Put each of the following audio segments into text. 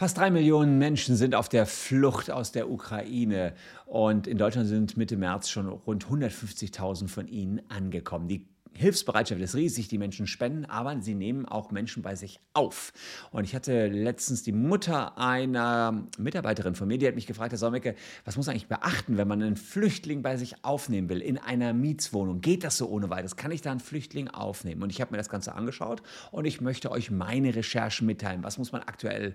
Fast drei Millionen Menschen sind auf der Flucht aus der Ukraine und in Deutschland sind Mitte März schon rund 150.000 von ihnen angekommen. Die Hilfsbereitschaft ist riesig, die Menschen spenden, aber sie nehmen auch Menschen bei sich auf. Und ich hatte letztens die Mutter einer Mitarbeiterin von mir, die hat mich gefragt, Herr Solmecke, was muss man eigentlich beachten, wenn man einen Flüchtling bei sich aufnehmen will in einer Mietswohnung? Geht das so ohne weiteres? Kann ich da einen Flüchtling aufnehmen? Und ich habe mir das Ganze angeschaut und ich möchte euch meine Recherchen mitteilen. Was muss man aktuell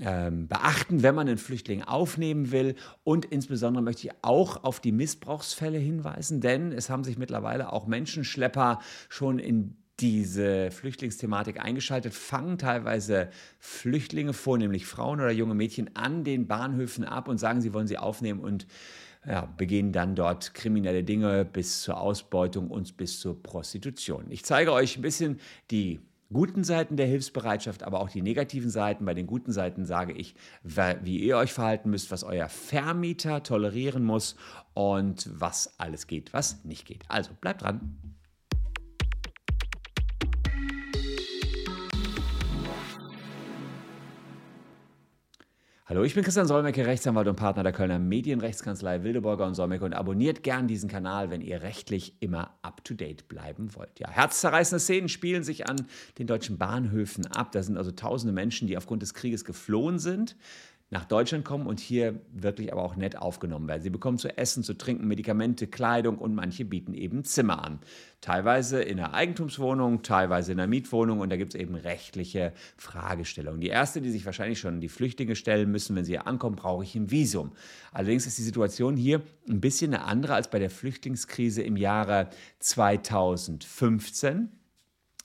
ähm, beachten, wenn man einen Flüchtling aufnehmen will. Und insbesondere möchte ich auch auf die Missbrauchsfälle hinweisen, denn es haben sich mittlerweile auch Menschenschlepper schon in diese Flüchtlingsthematik eingeschaltet, fangen teilweise Flüchtlinge, vornehmlich Frauen oder junge Mädchen, an den Bahnhöfen ab und sagen, sie wollen sie aufnehmen und ja, begehen dann dort kriminelle Dinge bis zur Ausbeutung und bis zur Prostitution. Ich zeige euch ein bisschen die guten Seiten der Hilfsbereitschaft, aber auch die negativen Seiten. Bei den guten Seiten sage ich, wie ihr euch verhalten müsst, was euer Vermieter tolerieren muss und was alles geht, was nicht geht. Also bleibt dran. Hallo, ich bin Christian Solmecke, Rechtsanwalt und Partner der Kölner Medienrechtskanzlei Wildeborger und Solmecke und abonniert gern diesen Kanal, wenn ihr rechtlich immer up to date bleiben wollt. Ja, herzzerreißende Szenen spielen sich an den deutschen Bahnhöfen ab. Da sind also tausende Menschen, die aufgrund des Krieges geflohen sind nach Deutschland kommen und hier wirklich aber auch nett aufgenommen werden. Sie bekommen zu essen, zu trinken, Medikamente, Kleidung und manche bieten eben Zimmer an. Teilweise in einer Eigentumswohnung, teilweise in einer Mietwohnung und da gibt es eben rechtliche Fragestellungen. Die erste, die sich wahrscheinlich schon die Flüchtlinge stellen müssen, wenn sie hier ankommen, brauche ich ein Visum. Allerdings ist die Situation hier ein bisschen eine andere als bei der Flüchtlingskrise im Jahre 2015.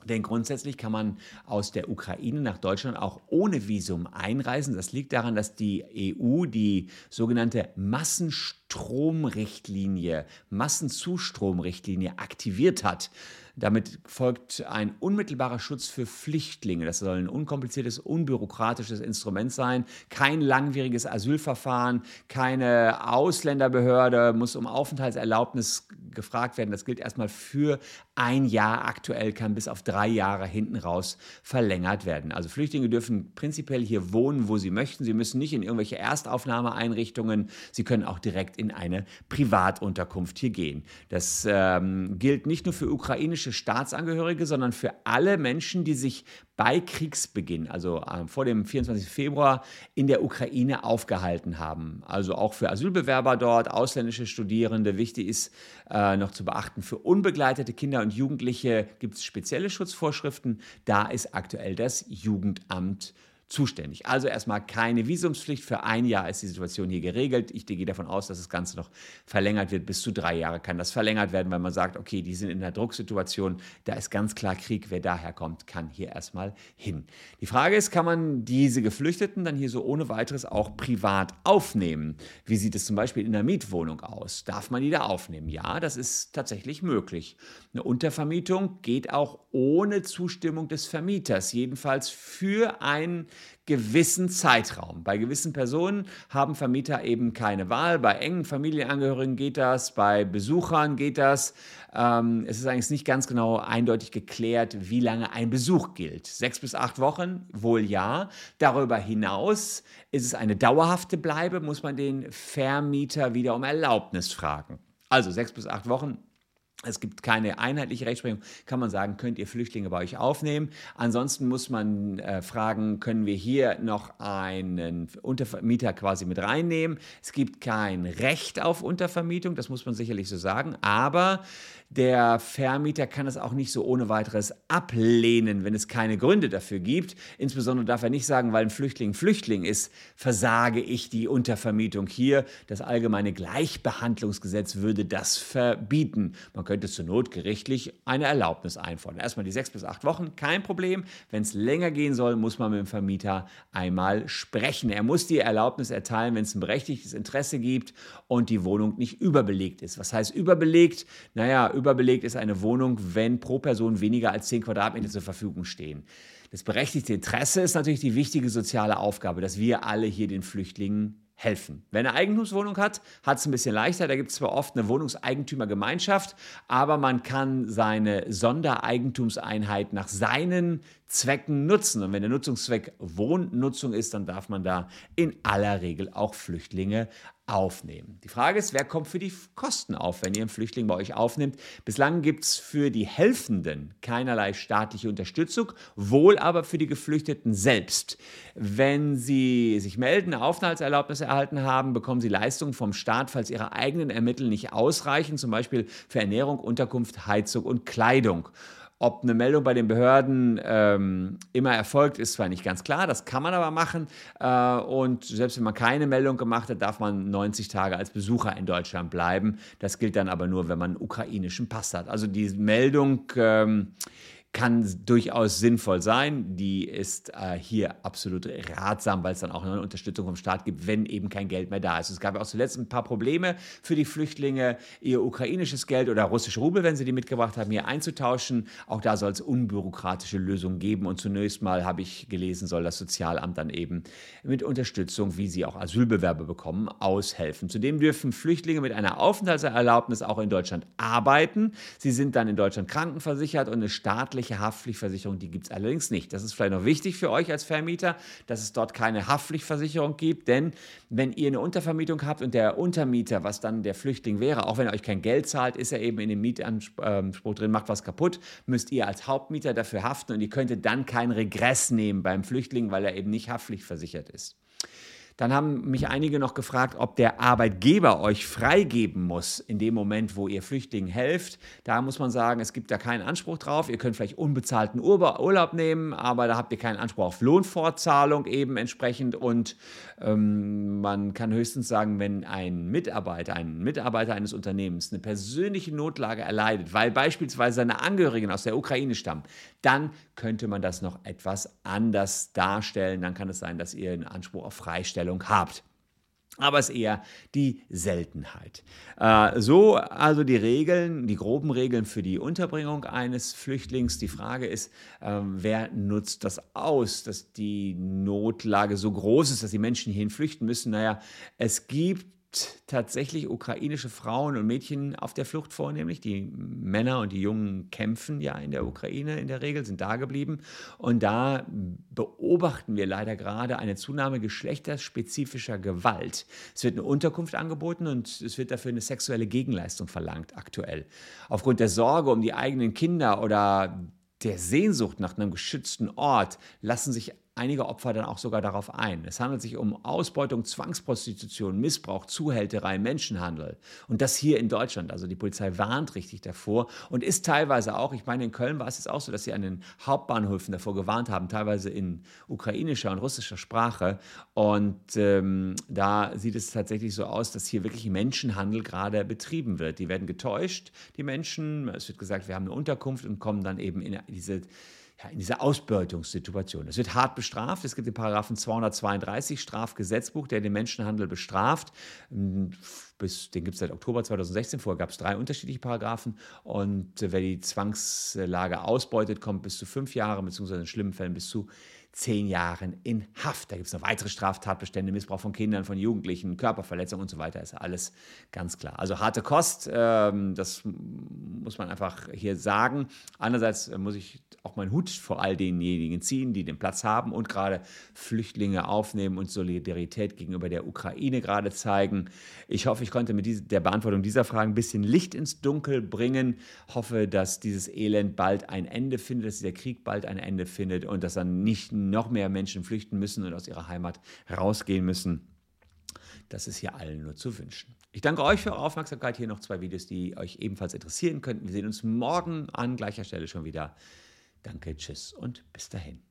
Denn grundsätzlich kann man aus der Ukraine nach Deutschland auch ohne Visum einreisen. Das liegt daran, dass die EU die sogenannte Massenstromrichtlinie, Massenzustromrichtlinie aktiviert hat. Damit folgt ein unmittelbarer Schutz für Flüchtlinge. Das soll ein unkompliziertes, unbürokratisches Instrument sein. Kein langwieriges Asylverfahren, keine Ausländerbehörde muss um Aufenthaltserlaubnis gefragt werden. Das gilt erstmal für ein Jahr. Aktuell kann bis auf drei Jahre hinten raus verlängert werden. Also Flüchtlinge dürfen prinzipiell hier wohnen, wo sie möchten. Sie müssen nicht in irgendwelche Erstaufnahmeeinrichtungen. Sie können auch direkt in eine Privatunterkunft hier gehen. Das ähm, gilt nicht nur für ukrainische Staatsangehörige, sondern für alle Menschen, die sich bei Kriegsbeginn, also äh, vor dem 24. Februar, in der Ukraine aufgehalten haben. Also auch für Asylbewerber dort, ausländische Studierende. Wichtig ist äh, noch zu beachten, für unbegleitete Kinder und Jugendliche gibt es spezielle Schutzvorschriften. Da ist aktuell das Jugendamt zuständig. Also erstmal keine Visumspflicht. Für ein Jahr ist die Situation hier geregelt. Ich gehe davon aus, dass das Ganze noch verlängert wird. Bis zu drei Jahre kann das verlängert werden, weil man sagt, okay, die sind in einer Drucksituation. Da ist ganz klar Krieg. Wer daher kommt, kann hier erstmal hin. Die Frage ist, kann man diese Geflüchteten dann hier so ohne weiteres auch privat aufnehmen? Wie sieht es zum Beispiel in der Mietwohnung aus? Darf man die da aufnehmen? Ja, das ist tatsächlich möglich. Eine Untervermietung geht auch ohne Zustimmung des Vermieters, jedenfalls für einen gewissen Zeitraum. Bei gewissen Personen haben Vermieter eben keine Wahl. Bei engen Familienangehörigen geht das, bei Besuchern geht das. Ähm, es ist eigentlich nicht ganz genau eindeutig geklärt, wie lange ein Besuch gilt. Sechs bis acht Wochen, wohl ja. Darüber hinaus ist es eine dauerhafte Bleibe, muss man den Vermieter wieder um Erlaubnis fragen. Also sechs bis acht Wochen es gibt keine einheitliche Rechtsprechung. Kann man sagen, könnt ihr Flüchtlinge bei euch aufnehmen? Ansonsten muss man äh, fragen, können wir hier noch einen Untervermieter quasi mit reinnehmen? Es gibt kein Recht auf Untervermietung, das muss man sicherlich so sagen. Aber der Vermieter kann es auch nicht so ohne weiteres ablehnen, wenn es keine Gründe dafür gibt. Insbesondere darf er nicht sagen, weil ein Flüchtling Flüchtling ist, versage ich die Untervermietung hier. Das allgemeine Gleichbehandlungsgesetz würde das verbieten. Man könnte zur Not gerichtlich eine Erlaubnis einfordern. Erstmal die sechs bis acht Wochen, kein Problem. Wenn es länger gehen soll, muss man mit dem Vermieter einmal sprechen. Er muss die Erlaubnis erteilen, wenn es ein berechtigtes Interesse gibt und die Wohnung nicht überbelegt ist. Was heißt überbelegt? Naja, überbelegt ist eine Wohnung, wenn pro Person weniger als 10 Quadratmeter zur Verfügung stehen. Das berechtigte Interesse ist natürlich die wichtige soziale Aufgabe, dass wir alle hier den Flüchtlingen helfen. Wer eine Eigentumswohnung hat, hat es ein bisschen leichter. Da gibt es zwar oft eine Wohnungseigentümergemeinschaft, aber man kann seine Sondereigentumseinheit nach seinen Zwecken nutzen. Und wenn der Nutzungszweck Wohnnutzung ist, dann darf man da in aller Regel auch Flüchtlinge aufnehmen. Die Frage ist, wer kommt für die Kosten auf, wenn ihr einen Flüchtling bei euch aufnimmt? Bislang gibt es für die Helfenden keinerlei staatliche Unterstützung, wohl aber für die Geflüchteten selbst. Wenn sie sich melden, Aufenthaltserlaubnis erhalten haben, bekommen sie Leistungen vom Staat, falls ihre eigenen Ermittlungen nicht ausreichen, zum Beispiel für Ernährung, Unterkunft, Heizung und Kleidung. Ob eine Meldung bei den Behörden ähm, immer erfolgt, ist zwar nicht ganz klar, das kann man aber machen. Äh, und selbst wenn man keine Meldung gemacht hat, darf man 90 Tage als Besucher in Deutschland bleiben. Das gilt dann aber nur, wenn man einen ukrainischen Pass hat. Also die Meldung ähm, kann durchaus sinnvoll sein. Die ist äh, hier absolut ratsam, weil es dann auch eine Unterstützung vom Staat gibt, wenn eben kein Geld mehr da ist. Es gab auch zuletzt ein paar Probleme für die Flüchtlinge, ihr ukrainisches Geld oder russische Rubel, wenn sie die mitgebracht haben, hier einzutauschen. Auch da soll es unbürokratische Lösungen geben. Und zunächst mal habe ich gelesen, soll das Sozialamt dann eben mit Unterstützung, wie sie auch Asylbewerber bekommen, aushelfen. Zudem dürfen Flüchtlinge mit einer Aufenthaltserlaubnis auch in Deutschland arbeiten. Sie sind dann in Deutschland krankenversichert und eine staatliche staatliche Haftpflichtversicherung, die gibt es allerdings nicht. Das ist vielleicht noch wichtig für euch als Vermieter, dass es dort keine Haftpflichtversicherung gibt, denn wenn ihr eine Untervermietung habt und der Untermieter, was dann der Flüchtling wäre, auch wenn er euch kein Geld zahlt, ist er eben in dem Mietanspruch drin, macht was kaputt, müsst ihr als Hauptmieter dafür haften und ihr könntet dann keinen Regress nehmen beim Flüchtling, weil er eben nicht haftpflichtversichert ist. Dann haben mich einige noch gefragt, ob der Arbeitgeber euch freigeben muss in dem Moment, wo ihr Flüchtlingen helft. Da muss man sagen, es gibt da keinen Anspruch drauf. Ihr könnt vielleicht unbezahlten Urlaub nehmen, aber da habt ihr keinen Anspruch auf Lohnfortzahlung eben entsprechend. Und ähm, man kann höchstens sagen, wenn ein Mitarbeiter, ein Mitarbeiter eines Unternehmens eine persönliche Notlage erleidet, weil beispielsweise seine Angehörigen aus der Ukraine stammen, dann könnte man das noch etwas anders darstellen. Dann kann es sein, dass ihr einen Anspruch auf Freistellung habt. Aber es ist eher die Seltenheit. Äh, so also die Regeln, die groben Regeln für die Unterbringung eines Flüchtlings. Die Frage ist, äh, wer nutzt das aus, dass die Notlage so groß ist, dass die Menschen hierhin flüchten müssen? Naja, es gibt tatsächlich ukrainische Frauen und Mädchen auf der Flucht vornehmlich. Die Männer und die Jungen kämpfen ja in der Ukraine in der Regel, sind da geblieben. Und da beobachten wir leider gerade eine Zunahme geschlechterspezifischer Gewalt. Es wird eine Unterkunft angeboten und es wird dafür eine sexuelle Gegenleistung verlangt aktuell. Aufgrund der Sorge um die eigenen Kinder oder der Sehnsucht nach einem geschützten Ort lassen sich einige Opfer dann auch sogar darauf ein. Es handelt sich um Ausbeutung, Zwangsprostitution, Missbrauch, Zuhälterei, Menschenhandel. Und das hier in Deutschland. Also die Polizei warnt richtig davor und ist teilweise auch, ich meine, in Köln war es jetzt auch so, dass sie an den Hauptbahnhöfen davor gewarnt haben, teilweise in ukrainischer und russischer Sprache. Und ähm, da sieht es tatsächlich so aus, dass hier wirklich Menschenhandel gerade betrieben wird. Die werden getäuscht, die Menschen. Es wird gesagt, wir haben eine Unterkunft und kommen dann eben in diese ja, in dieser Ausbeutungssituation. Es wird hart bestraft. Es gibt den Paragraphen 232 Strafgesetzbuch, der den Menschenhandel bestraft. Hm, bis, den gibt es seit Oktober 2016. Vorher gab es drei unterschiedliche Paragraphen. Und äh, wer die Zwangslage ausbeutet, kommt bis zu fünf Jahre, beziehungsweise in schlimmen Fällen bis zu zehn Jahren in Haft. Da gibt es noch weitere Straftatbestände, Missbrauch von Kindern, von Jugendlichen, Körperverletzung und so weiter. Ist alles ganz klar. Also harte Kost, ähm, das muss man einfach hier sagen. Andererseits äh, muss ich auch meinen Hut vor all denjenigen ziehen, die den Platz haben und gerade Flüchtlinge aufnehmen und Solidarität gegenüber der Ukraine gerade zeigen. Ich hoffe, ich konnte mit der Beantwortung dieser Fragen ein bisschen Licht ins Dunkel bringen. Hoffe, dass dieses Elend bald ein Ende findet, dass dieser Krieg bald ein Ende findet und dass dann nicht noch mehr Menschen flüchten müssen und aus ihrer Heimat rausgehen müssen. Das ist hier allen nur zu wünschen. Ich danke euch für eure Aufmerksamkeit. Hier noch zwei Videos, die euch ebenfalls interessieren könnten. Wir sehen uns morgen an gleicher Stelle schon wieder. Danke, tschüss und bis dahin.